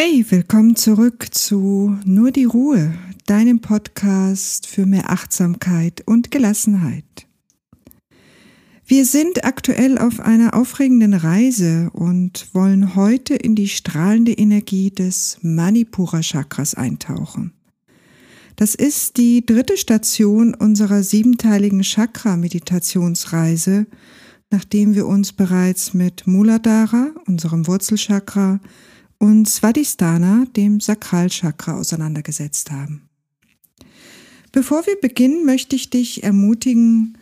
Hey, willkommen zurück zu Nur die Ruhe, deinem Podcast für mehr Achtsamkeit und Gelassenheit. Wir sind aktuell auf einer aufregenden Reise und wollen heute in die strahlende Energie des Manipura Chakras eintauchen. Das ist die dritte Station unserer siebenteiligen Chakra-Meditationsreise, nachdem wir uns bereits mit Muladhara, unserem Wurzelchakra, und Svadhisthana, dem Sakralchakra, auseinandergesetzt haben. Bevor wir beginnen, möchte ich dich ermutigen,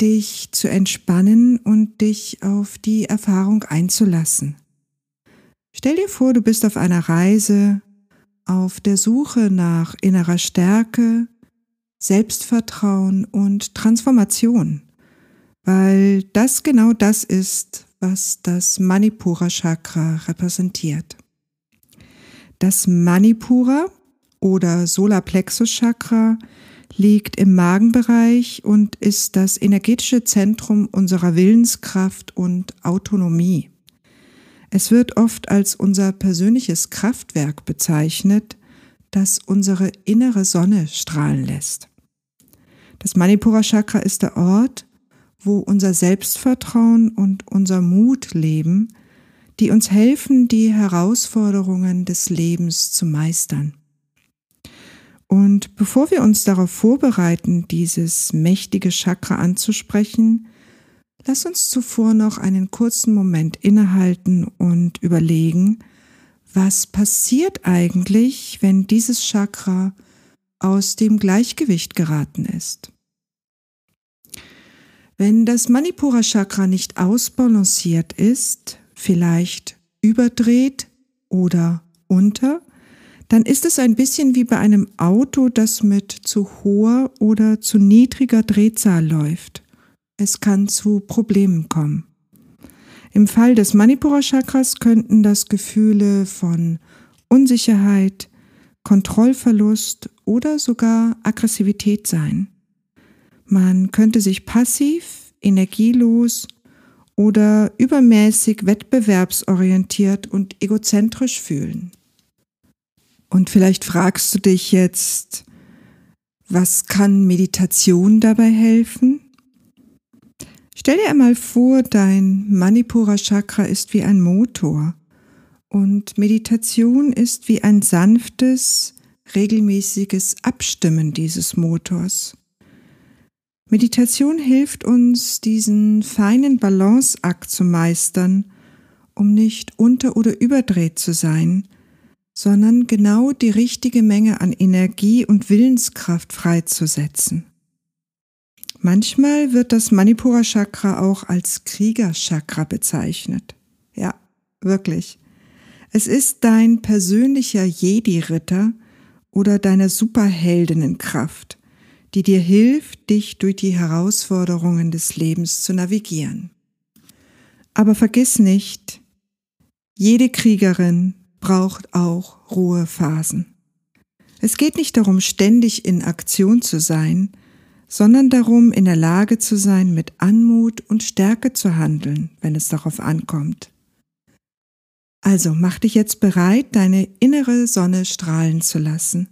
dich zu entspannen und dich auf die Erfahrung einzulassen. Stell dir vor, du bist auf einer Reise, auf der Suche nach innerer Stärke, Selbstvertrauen und Transformation, weil das genau das ist, was das Manipura Chakra repräsentiert. Das Manipura oder Solarplexus Chakra liegt im Magenbereich und ist das energetische Zentrum unserer Willenskraft und Autonomie. Es wird oft als unser persönliches Kraftwerk bezeichnet, das unsere innere Sonne strahlen lässt. Das Manipura Chakra ist der Ort, wo unser Selbstvertrauen und unser Mut leben, die uns helfen, die Herausforderungen des Lebens zu meistern. Und bevor wir uns darauf vorbereiten, dieses mächtige Chakra anzusprechen, lass uns zuvor noch einen kurzen Moment innehalten und überlegen, was passiert eigentlich, wenn dieses Chakra aus dem Gleichgewicht geraten ist. Wenn das Manipura Chakra nicht ausbalanciert ist, vielleicht überdreht oder unter, dann ist es ein bisschen wie bei einem Auto, das mit zu hoher oder zu niedriger Drehzahl läuft. Es kann zu Problemen kommen. Im Fall des Manipura Chakras könnten das Gefühle von Unsicherheit, Kontrollverlust oder sogar Aggressivität sein. Man könnte sich passiv, energielos oder übermäßig wettbewerbsorientiert und egozentrisch fühlen. Und vielleicht fragst du dich jetzt, was kann Meditation dabei helfen? Stell dir einmal vor, dein Manipura Chakra ist wie ein Motor und Meditation ist wie ein sanftes, regelmäßiges Abstimmen dieses Motors. Meditation hilft uns, diesen feinen Balanceakt zu meistern, um nicht unter- oder überdreht zu sein, sondern genau die richtige Menge an Energie und Willenskraft freizusetzen. Manchmal wird das Manipura Chakra auch als Kriegerchakra bezeichnet. Ja, wirklich. Es ist dein persönlicher Jedi-Ritter oder deine Superheldinnenkraft die dir hilft, dich durch die Herausforderungen des Lebens zu navigieren. Aber vergiss nicht, jede Kriegerin braucht auch Ruhephasen. Es geht nicht darum, ständig in Aktion zu sein, sondern darum, in der Lage zu sein, mit Anmut und Stärke zu handeln, wenn es darauf ankommt. Also mach dich jetzt bereit, deine innere Sonne strahlen zu lassen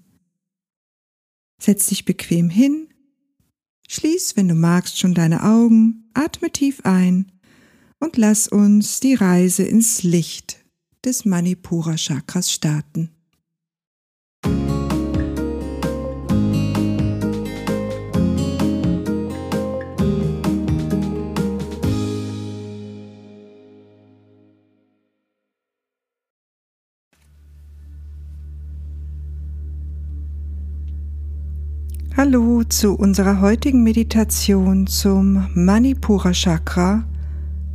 Setz dich bequem hin, schließ, wenn du magst, schon deine Augen, atme tief ein. Und lass uns die Reise ins Licht des Manipura Chakras starten. Hallo zu unserer heutigen Meditation zum Manipura Chakra,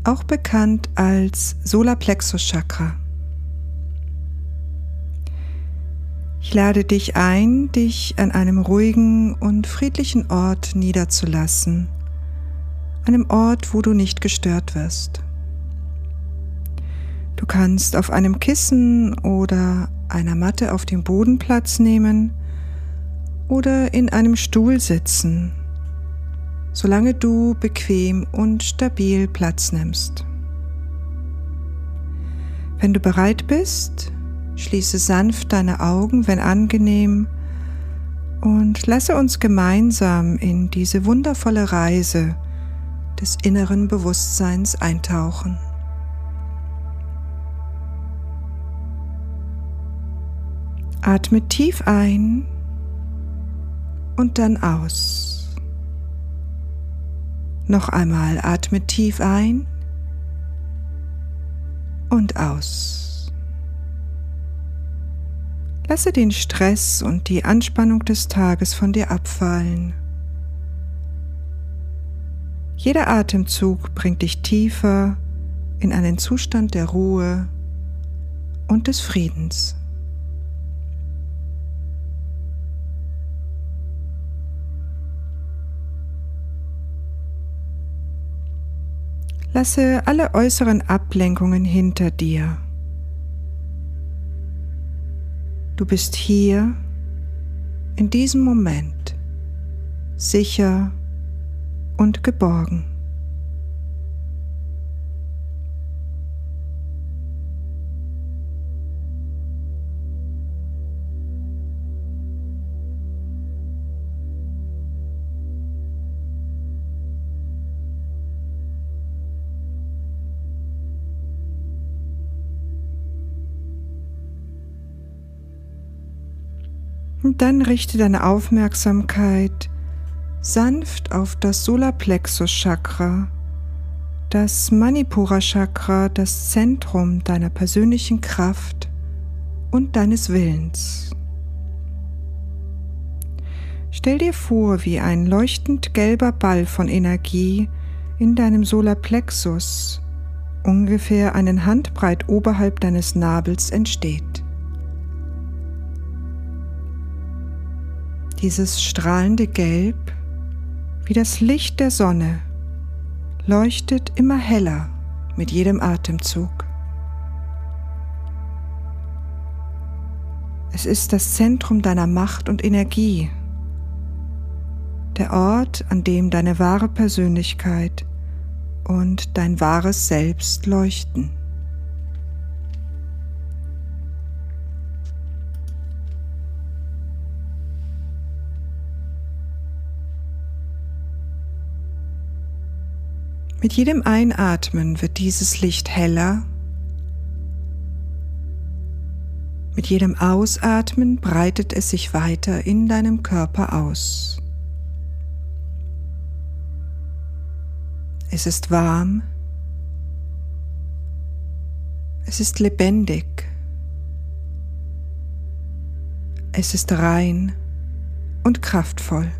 auch bekannt als Solarplexus Chakra. Ich lade dich ein, dich an einem ruhigen und friedlichen Ort niederzulassen, einem Ort, wo du nicht gestört wirst. Du kannst auf einem Kissen oder einer Matte auf dem Boden Platz nehmen, oder in einem Stuhl sitzen, solange du bequem und stabil Platz nimmst. Wenn du bereit bist, Schließe sanft deine Augen, wenn angenehm, und lasse uns gemeinsam in diese wundervolle Reise des inneren Bewusstseins eintauchen. Atme tief ein und dann aus. Noch einmal atme tief ein und aus. Lasse den Stress und die Anspannung des Tages von dir abfallen. Jeder Atemzug bringt dich tiefer in einen Zustand der Ruhe und des Friedens. Lasse alle äußeren Ablenkungen hinter dir. Du bist hier in diesem Moment sicher und geborgen. Und dann richte deine Aufmerksamkeit sanft auf das Solarplexus Chakra, das Manipura Chakra, das Zentrum deiner persönlichen Kraft und deines Willens. Stell dir vor, wie ein leuchtend gelber Ball von Energie in deinem Solarplexus ungefähr einen Handbreit oberhalb deines Nabels entsteht. Dieses strahlende Gelb, wie das Licht der Sonne, leuchtet immer heller mit jedem Atemzug. Es ist das Zentrum deiner Macht und Energie, der Ort, an dem deine wahre Persönlichkeit und dein wahres Selbst leuchten. Mit jedem Einatmen wird dieses Licht heller. Mit jedem Ausatmen breitet es sich weiter in deinem Körper aus. Es ist warm. Es ist lebendig. Es ist rein und kraftvoll.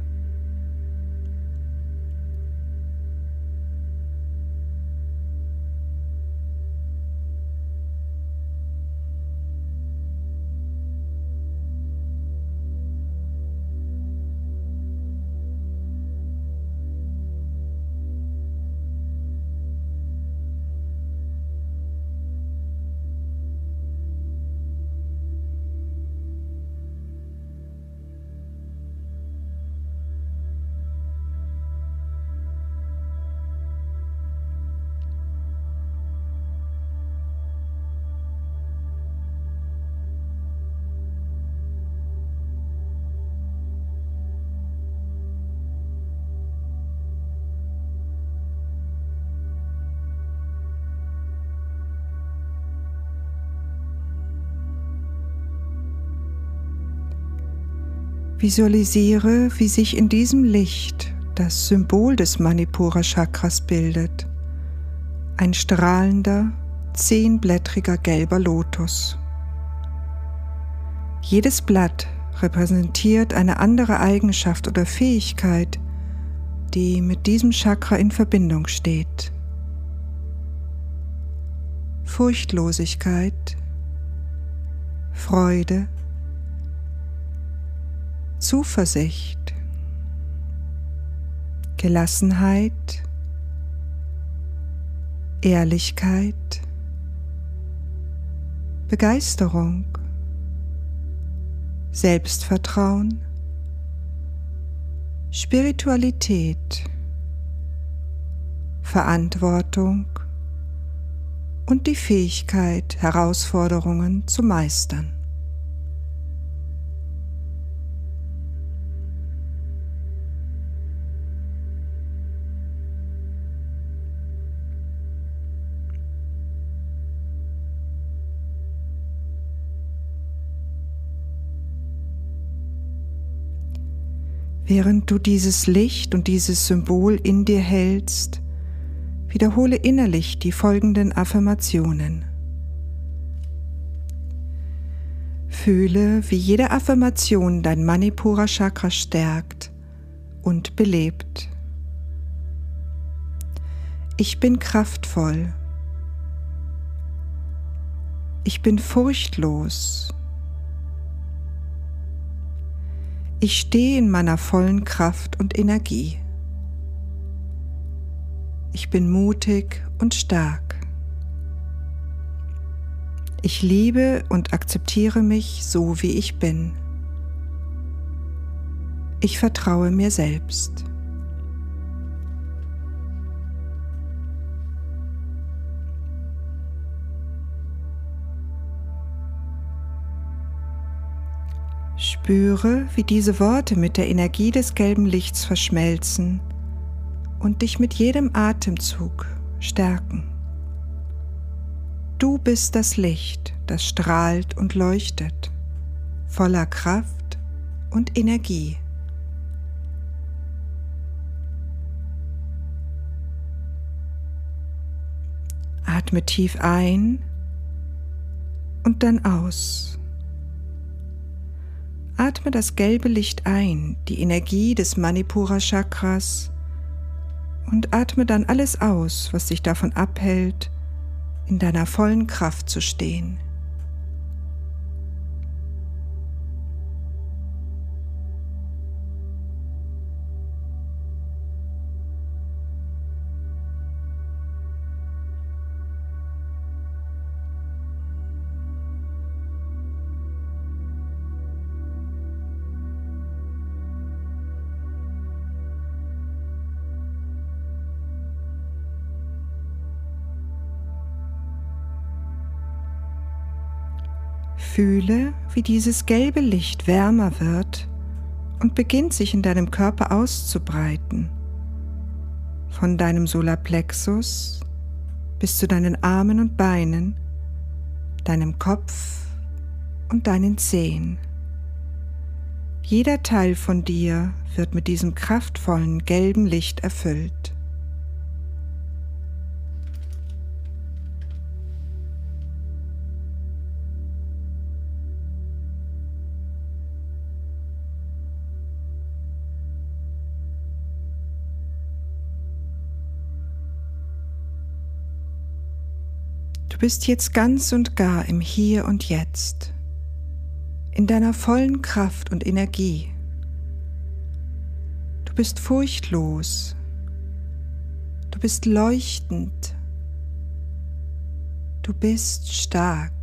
Visualisiere, wie sich in diesem Licht das Symbol des Manipura Chakras bildet. Ein strahlender, zehnblättriger gelber Lotus. Jedes Blatt repräsentiert eine andere Eigenschaft oder Fähigkeit, die mit diesem Chakra in Verbindung steht. Furchtlosigkeit, Freude, Zuversicht, Gelassenheit, Ehrlichkeit, Begeisterung, Selbstvertrauen, Spiritualität, Verantwortung und die Fähigkeit, Herausforderungen zu meistern. Während du dieses Licht und dieses Symbol in dir hältst, wiederhole innerlich die folgenden Affirmationen. Fühle, wie jede Affirmation dein Manipura Chakra stärkt und belebt. Ich bin kraftvoll. Ich bin furchtlos. Ich stehe in meiner vollen Kraft und Energie. Ich bin mutig und stark. Ich liebe und akzeptiere mich so, wie ich bin. Ich vertraue mir selbst. Spüre, wie diese Worte mit der Energie des gelben Lichts verschmelzen und dich mit jedem Atemzug stärken. Du bist das Licht, das strahlt und leuchtet, voller Kraft und Energie. Atme tief ein und dann aus. Atme das gelbe Licht ein, die Energie des Manipura Chakras und atme dann alles aus, was dich davon abhält, in deiner vollen Kraft zu stehen. Fühle, wie dieses gelbe Licht wärmer wird und beginnt sich in deinem Körper auszubreiten. Von deinem Solarplexus bis zu deinen Armen und Beinen, deinem Kopf und deinen Zehen. Jeder Teil von dir wird mit diesem kraftvollen gelben Licht erfüllt. Du bist jetzt ganz und gar im Hier und Jetzt, in deiner vollen Kraft und Energie. Du bist furchtlos, du bist leuchtend, du bist stark.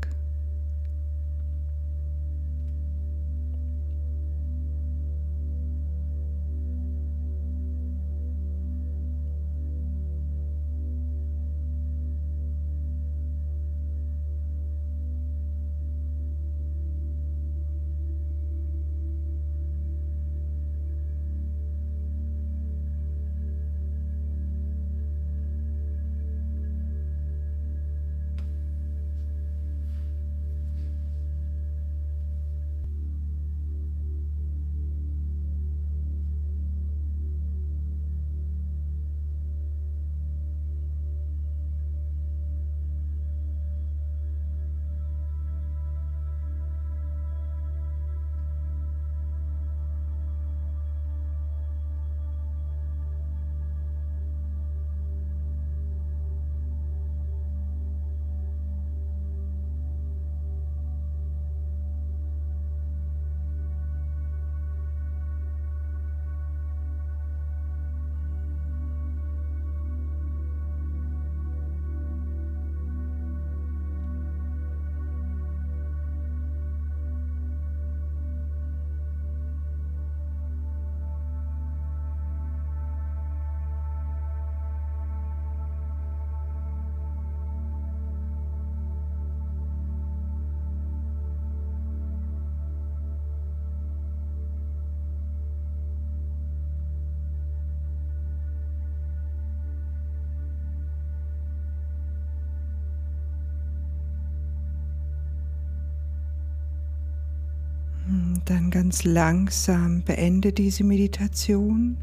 Hm, dann ganz langsam beende diese Meditation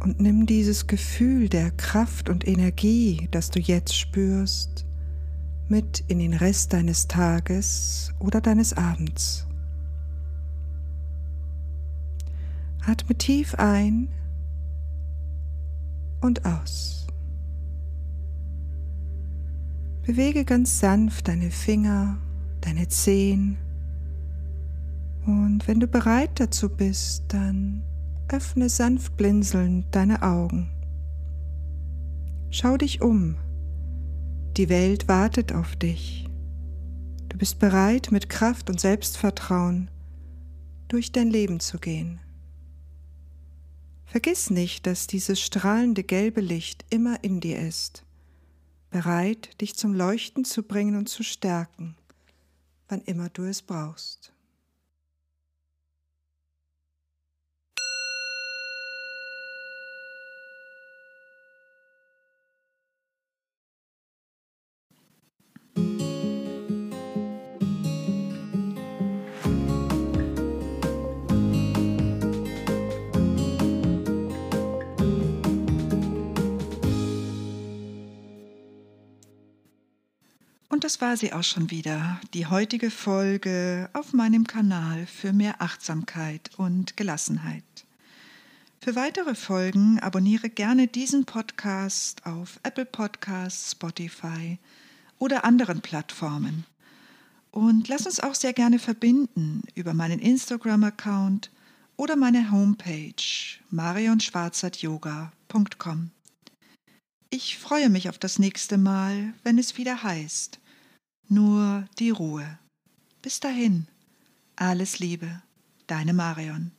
und nimm dieses Gefühl der Kraft und Energie, das du jetzt spürst, mit in den Rest deines Tages oder deines Abends. Atme tief ein und aus. Bewege ganz sanft deine Finger, deine Zehen und wenn du bereit dazu bist, dann öffne sanft blinzelnd deine Augen. Schau dich um. Die Welt wartet auf dich. Du bist bereit, mit Kraft und Selbstvertrauen durch dein Leben zu gehen. Vergiss nicht, dass dieses strahlende gelbe Licht immer in dir ist, bereit, dich zum Leuchten zu bringen und zu stärken, wann immer du es brauchst. Und das war sie auch schon wieder, die heutige Folge auf meinem Kanal für mehr Achtsamkeit und Gelassenheit. Für weitere Folgen abonniere gerne diesen Podcast auf Apple Podcasts, Spotify oder anderen Plattformen. Und lass uns auch sehr gerne verbinden über meinen Instagram-Account oder meine Homepage marionschwarzertyoga.com. Ich freue mich auf das nächste Mal, wenn es wieder heißt, nur die Ruhe. Bis dahin, alles Liebe, deine Marion.